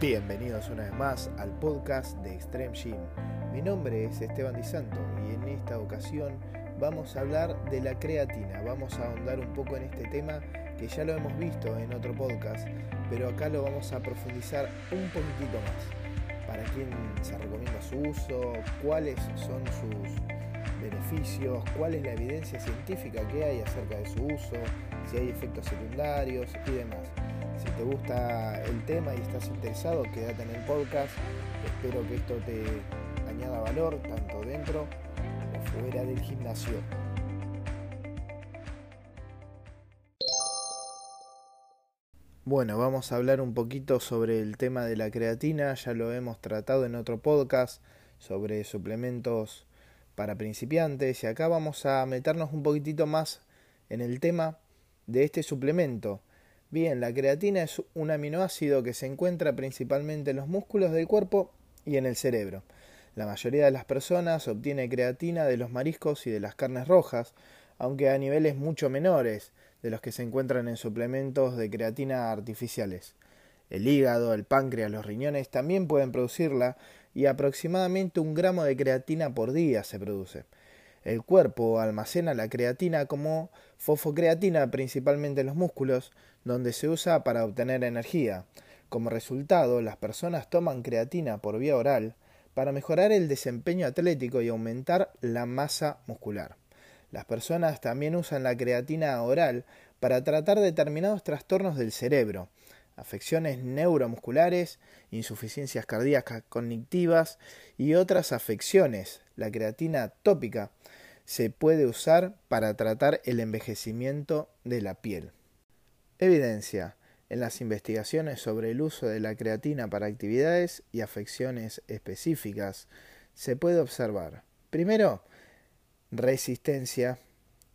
Bienvenidos una vez más al podcast de Extreme Gym. Mi nombre es Esteban Di Santo y en esta ocasión vamos a hablar de la creatina. Vamos a ahondar un poco en este tema que ya lo hemos visto en otro podcast, pero acá lo vamos a profundizar un poquitito más. Para quién se recomienda su uso, cuáles son sus beneficios, cuál es la evidencia científica que hay acerca de su uso, si hay efectos secundarios y demás. Si te gusta el tema y estás interesado, quédate en el podcast. Espero que esto te añada valor tanto dentro como fuera del gimnasio. Bueno, vamos a hablar un poquito sobre el tema de la creatina, ya lo hemos tratado en otro podcast sobre suplementos para principiantes y acá vamos a meternos un poquitito más en el tema de este suplemento Bien, la creatina es un aminoácido que se encuentra principalmente en los músculos del cuerpo y en el cerebro. La mayoría de las personas obtiene creatina de los mariscos y de las carnes rojas, aunque a niveles mucho menores de los que se encuentran en suplementos de creatina artificiales. El hígado, el páncreas, los riñones también pueden producirla y aproximadamente un gramo de creatina por día se produce. El cuerpo almacena la creatina como fosfocreatina principalmente en los músculos, donde se usa para obtener energía. Como resultado, las personas toman creatina por vía oral para mejorar el desempeño atlético y aumentar la masa muscular. Las personas también usan la creatina oral para tratar determinados trastornos del cerebro, afecciones neuromusculares, insuficiencias cardíacas cognitivas y otras afecciones. La creatina tópica se puede usar para tratar el envejecimiento de la piel. Evidencia. En las investigaciones sobre el uso de la creatina para actividades y afecciones específicas se puede observar, primero, resistencia,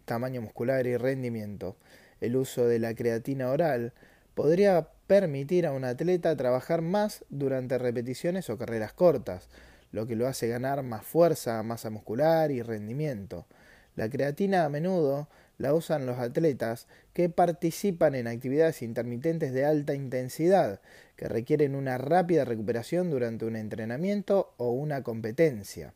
tamaño muscular y rendimiento. El uso de la creatina oral podría permitir a un atleta trabajar más durante repeticiones o carreras cortas, lo que lo hace ganar más fuerza, masa muscular y rendimiento. La creatina a menudo la usan los atletas que participan en actividades intermitentes de alta intensidad, que requieren una rápida recuperación durante un entrenamiento o una competencia.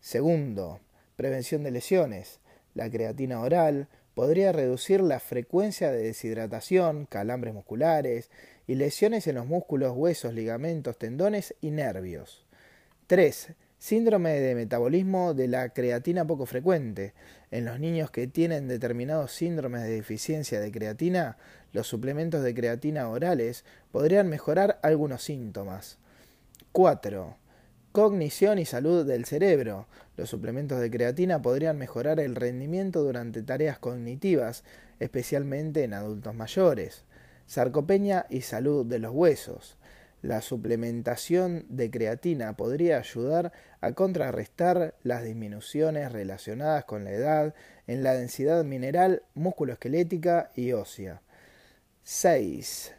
Segundo, prevención de lesiones. La creatina oral podría reducir la frecuencia de deshidratación, calambres musculares y lesiones en los músculos, huesos, ligamentos, tendones y nervios. 3. Síndrome de metabolismo de la creatina poco frecuente. En los niños que tienen determinados síndromes de deficiencia de creatina, los suplementos de creatina orales podrían mejorar algunos síntomas. 4. Cognición y salud del cerebro. Los suplementos de creatina podrían mejorar el rendimiento durante tareas cognitivas, especialmente en adultos mayores. Sarcopenia y salud de los huesos. La suplementación de creatina podría ayudar a contrarrestar las disminuciones relacionadas con la edad en la densidad mineral musculoesquelética y ósea. 6.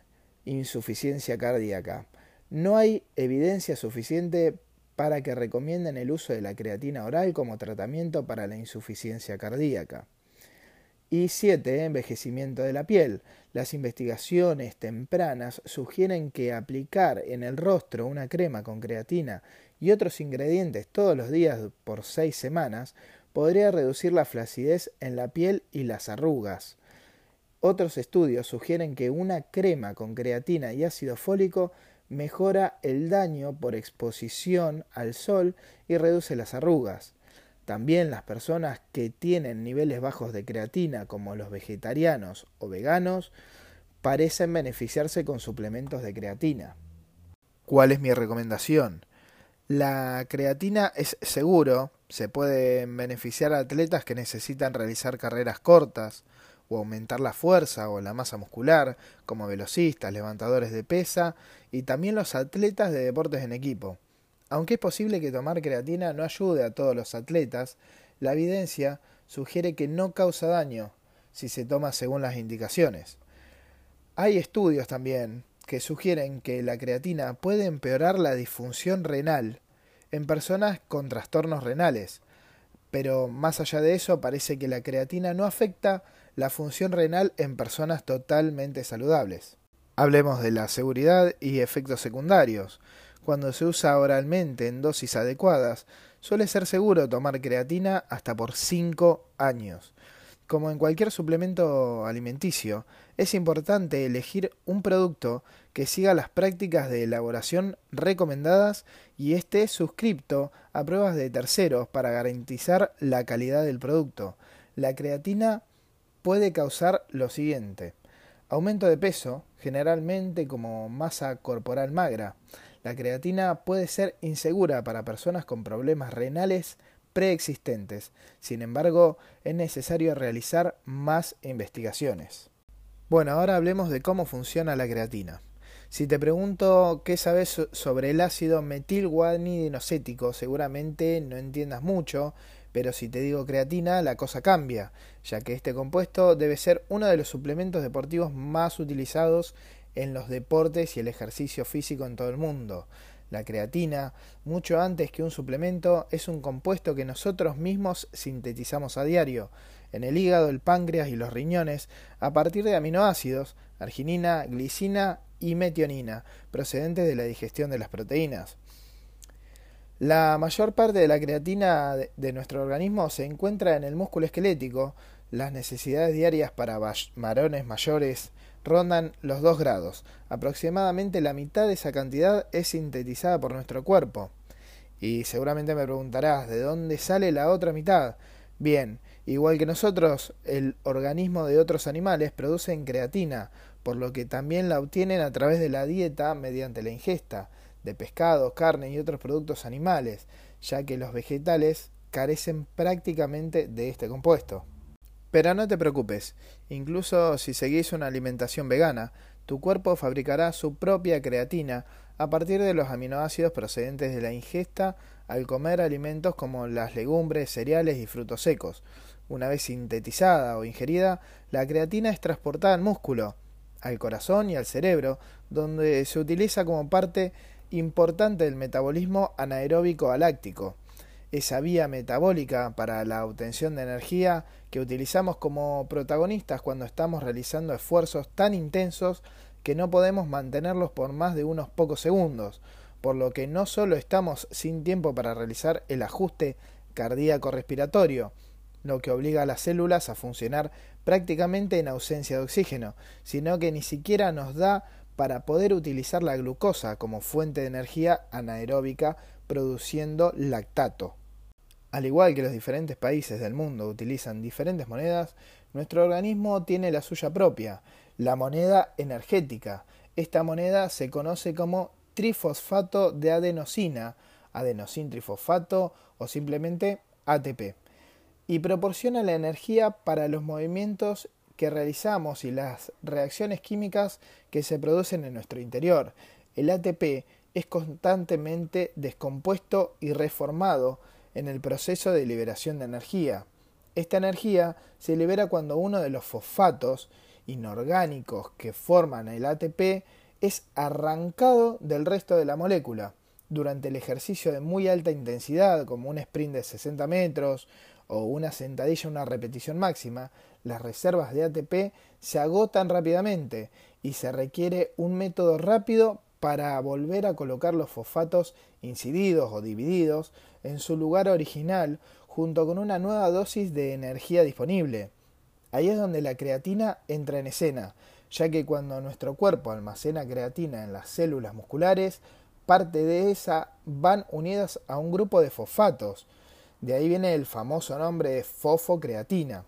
Insuficiencia cardíaca. No hay evidencia suficiente para que recomienden el uso de la creatina oral como tratamiento para la insuficiencia cardíaca. Y 7. Envejecimiento de la piel. Las investigaciones tempranas sugieren que aplicar en el rostro una crema con creatina y otros ingredientes todos los días por 6 semanas podría reducir la flacidez en la piel y las arrugas. Otros estudios sugieren que una crema con creatina y ácido fólico mejora el daño por exposición al sol y reduce las arrugas. También las personas que tienen niveles bajos de creatina, como los vegetarianos o veganos, parecen beneficiarse con suplementos de creatina. ¿Cuál es mi recomendación? La creatina es seguro, se pueden beneficiar a atletas que necesitan realizar carreras cortas o aumentar la fuerza o la masa muscular, como velocistas, levantadores de pesa y también los atletas de deportes en equipo. Aunque es posible que tomar creatina no ayude a todos los atletas, la evidencia sugiere que no causa daño si se toma según las indicaciones. Hay estudios también que sugieren que la creatina puede empeorar la disfunción renal en personas con trastornos renales, pero más allá de eso parece que la creatina no afecta la función renal en personas totalmente saludables. Hablemos de la seguridad y efectos secundarios. Cuando se usa oralmente en dosis adecuadas, suele ser seguro tomar creatina hasta por 5 años. Como en cualquier suplemento alimenticio, es importante elegir un producto que siga las prácticas de elaboración recomendadas y esté suscripto a pruebas de terceros para garantizar la calidad del producto. La creatina puede causar lo siguiente. Aumento de peso, generalmente como masa corporal magra. La creatina puede ser insegura para personas con problemas renales preexistentes. Sin embargo, es necesario realizar más investigaciones. Bueno, ahora hablemos de cómo funciona la creatina. Si te pregunto qué sabes sobre el ácido metilguanidinocético, seguramente no entiendas mucho, pero si te digo creatina, la cosa cambia, ya que este compuesto debe ser uno de los suplementos deportivos más utilizados en los deportes y el ejercicio físico en todo el mundo. La creatina, mucho antes que un suplemento, es un compuesto que nosotros mismos sintetizamos a diario, en el hígado, el páncreas y los riñones, a partir de aminoácidos, arginina, glicina y metionina, procedentes de la digestión de las proteínas. La mayor parte de la creatina de nuestro organismo se encuentra en el músculo esquelético. Las necesidades diarias para varones mayores rondan los 2 grados. Aproximadamente la mitad de esa cantidad es sintetizada por nuestro cuerpo. Y seguramente me preguntarás, ¿de dónde sale la otra mitad? Bien, igual que nosotros, el organismo de otros animales producen creatina, por lo que también la obtienen a través de la dieta mediante la ingesta de pescado, carne y otros productos animales, ya que los vegetales carecen prácticamente de este compuesto. Pero no te preocupes, incluso si seguís una alimentación vegana, tu cuerpo fabricará su propia creatina a partir de los aminoácidos procedentes de la ingesta al comer alimentos como las legumbres, cereales y frutos secos. Una vez sintetizada o ingerida, la creatina es transportada al músculo, al corazón y al cerebro, donde se utiliza como parte importante del metabolismo anaeróbico aláctico, esa vía metabólica para la obtención de energía que utilizamos como protagonistas cuando estamos realizando esfuerzos tan intensos que no podemos mantenerlos por más de unos pocos segundos, por lo que no solo estamos sin tiempo para realizar el ajuste cardíaco respiratorio, lo que obliga a las células a funcionar prácticamente en ausencia de oxígeno, sino que ni siquiera nos da para poder utilizar la glucosa como fuente de energía anaeróbica produciendo lactato. Al igual que los diferentes países del mundo utilizan diferentes monedas, nuestro organismo tiene la suya propia, la moneda energética. Esta moneda se conoce como trifosfato de adenosina, adenosin trifosfato o simplemente ATP, y proporciona la energía para los movimientos que realizamos y las reacciones químicas que se producen en nuestro interior. El ATP es constantemente descompuesto y reformado en el proceso de liberación de energía. Esta energía se libera cuando uno de los fosfatos inorgánicos que forman el ATP es arrancado del resto de la molécula. Durante el ejercicio de muy alta intensidad, como un sprint de 60 metros o una sentadilla una repetición máxima, las reservas de ATP se agotan rápidamente y se requiere un método rápido para volver a colocar los fosfatos incididos o divididos en su lugar original junto con una nueva dosis de energía disponible. Ahí es donde la creatina entra en escena, ya que cuando nuestro cuerpo almacena creatina en las células musculares, parte de esa van unidas a un grupo de fosfatos. De ahí viene el famoso nombre de fosfocreatina.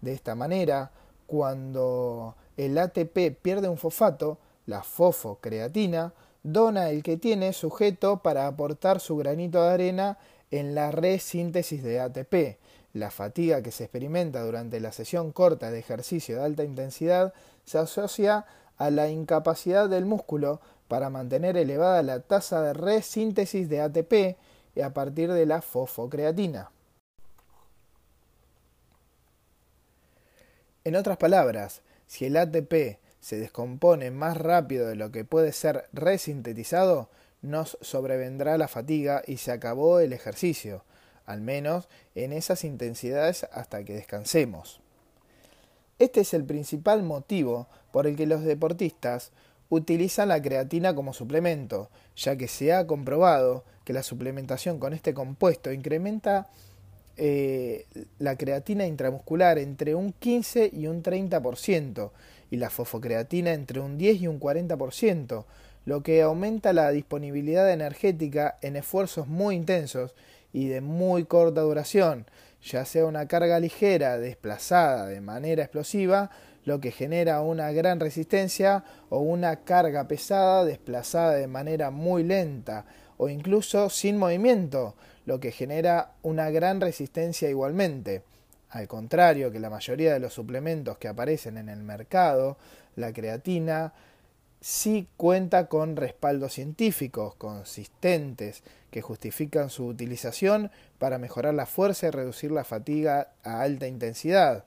De esta manera, cuando el ATP pierde un fosfato, la fosfocreatina dona el que tiene sujeto para aportar su granito de arena en la resíntesis de ATP. La fatiga que se experimenta durante la sesión corta de ejercicio de alta intensidad se asocia a la incapacidad del músculo para mantener elevada la tasa de resíntesis de ATP a partir de la fosfocreatina. En otras palabras, si el ATP se descompone más rápido de lo que puede ser resintetizado, nos sobrevendrá la fatiga y se acabó el ejercicio, al menos en esas intensidades hasta que descansemos. Este es el principal motivo por el que los deportistas utilizan la creatina como suplemento, ya que se ha comprobado que la suplementación con este compuesto incrementa eh, la creatina intramuscular entre un 15 y un 30% y la fosfocreatina entre un 10 y un 40%, lo que aumenta la disponibilidad energética en esfuerzos muy intensos y de muy corta duración, ya sea una carga ligera desplazada de manera explosiva, lo que genera una gran resistencia, o una carga pesada desplazada de manera muy lenta, o incluso sin movimiento, lo que genera una gran resistencia igualmente. Al contrario que la mayoría de los suplementos que aparecen en el mercado, la creatina sí cuenta con respaldos científicos consistentes que justifican su utilización para mejorar la fuerza y reducir la fatiga a alta intensidad.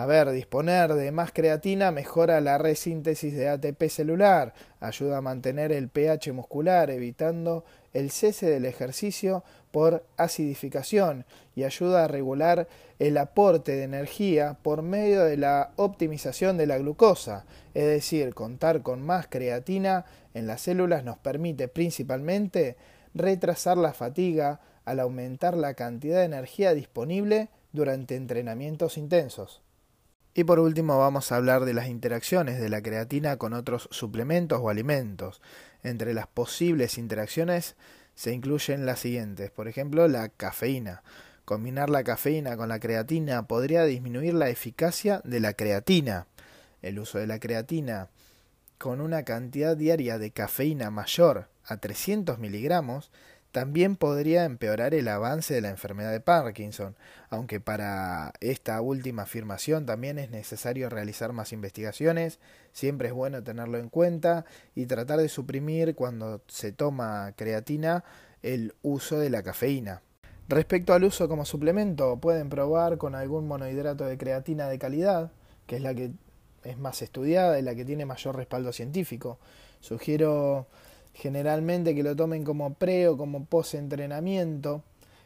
A ver, disponer de más creatina mejora la resíntesis de ATP celular, ayuda a mantener el pH muscular, evitando el cese del ejercicio por acidificación y ayuda a regular el aporte de energía por medio de la optimización de la glucosa, es decir, contar con más creatina en las células nos permite principalmente retrasar la fatiga al aumentar la cantidad de energía disponible durante entrenamientos intensos. Y por último vamos a hablar de las interacciones de la creatina con otros suplementos o alimentos. Entre las posibles interacciones se incluyen las siguientes. Por ejemplo, la cafeína. Combinar la cafeína con la creatina podría disminuir la eficacia de la creatina. El uso de la creatina con una cantidad diaria de cafeína mayor a 300 miligramos también podría empeorar el avance de la enfermedad de Parkinson, aunque para esta última afirmación también es necesario realizar más investigaciones, siempre es bueno tenerlo en cuenta y tratar de suprimir cuando se toma creatina el uso de la cafeína. Respecto al uso como suplemento, pueden probar con algún monohidrato de creatina de calidad, que es la que es más estudiada y la que tiene mayor respaldo científico. Sugiero generalmente que lo tomen como pre o como post entrenamiento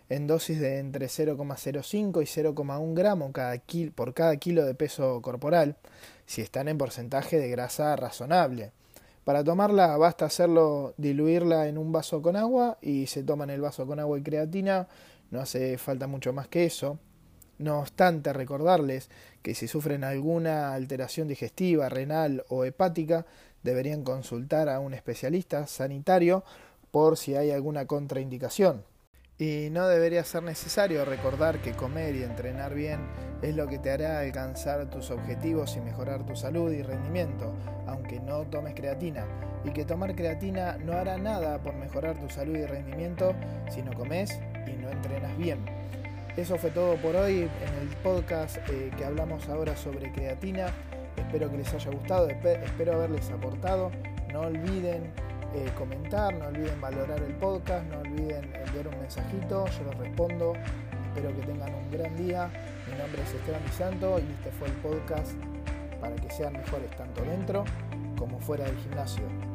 en dosis de entre 0,05 y 0,1 gramos cada por cada kilo de peso corporal, si están en porcentaje de grasa razonable. Para tomarla basta hacerlo, diluirla en un vaso con agua y se toman el vaso con agua y creatina, no hace falta mucho más que eso. No obstante, recordarles que si sufren alguna alteración digestiva, renal o hepática, deberían consultar a un especialista sanitario por si hay alguna contraindicación. Y no debería ser necesario recordar que comer y entrenar bien es lo que te hará alcanzar tus objetivos y mejorar tu salud y rendimiento, aunque no tomes creatina, y que tomar creatina no hará nada por mejorar tu salud y rendimiento si no comes y no entrenas bien. Eso fue todo por hoy en el podcast eh, que hablamos ahora sobre creatina. Espero que les haya gustado, espero haberles aportado. No olviden eh, comentar, no olviden valorar el podcast, no olviden enviar un mensajito, yo les respondo. Espero que tengan un gran día. Mi nombre es Esteban Santo y este fue el podcast para que sean mejores tanto dentro como fuera del gimnasio.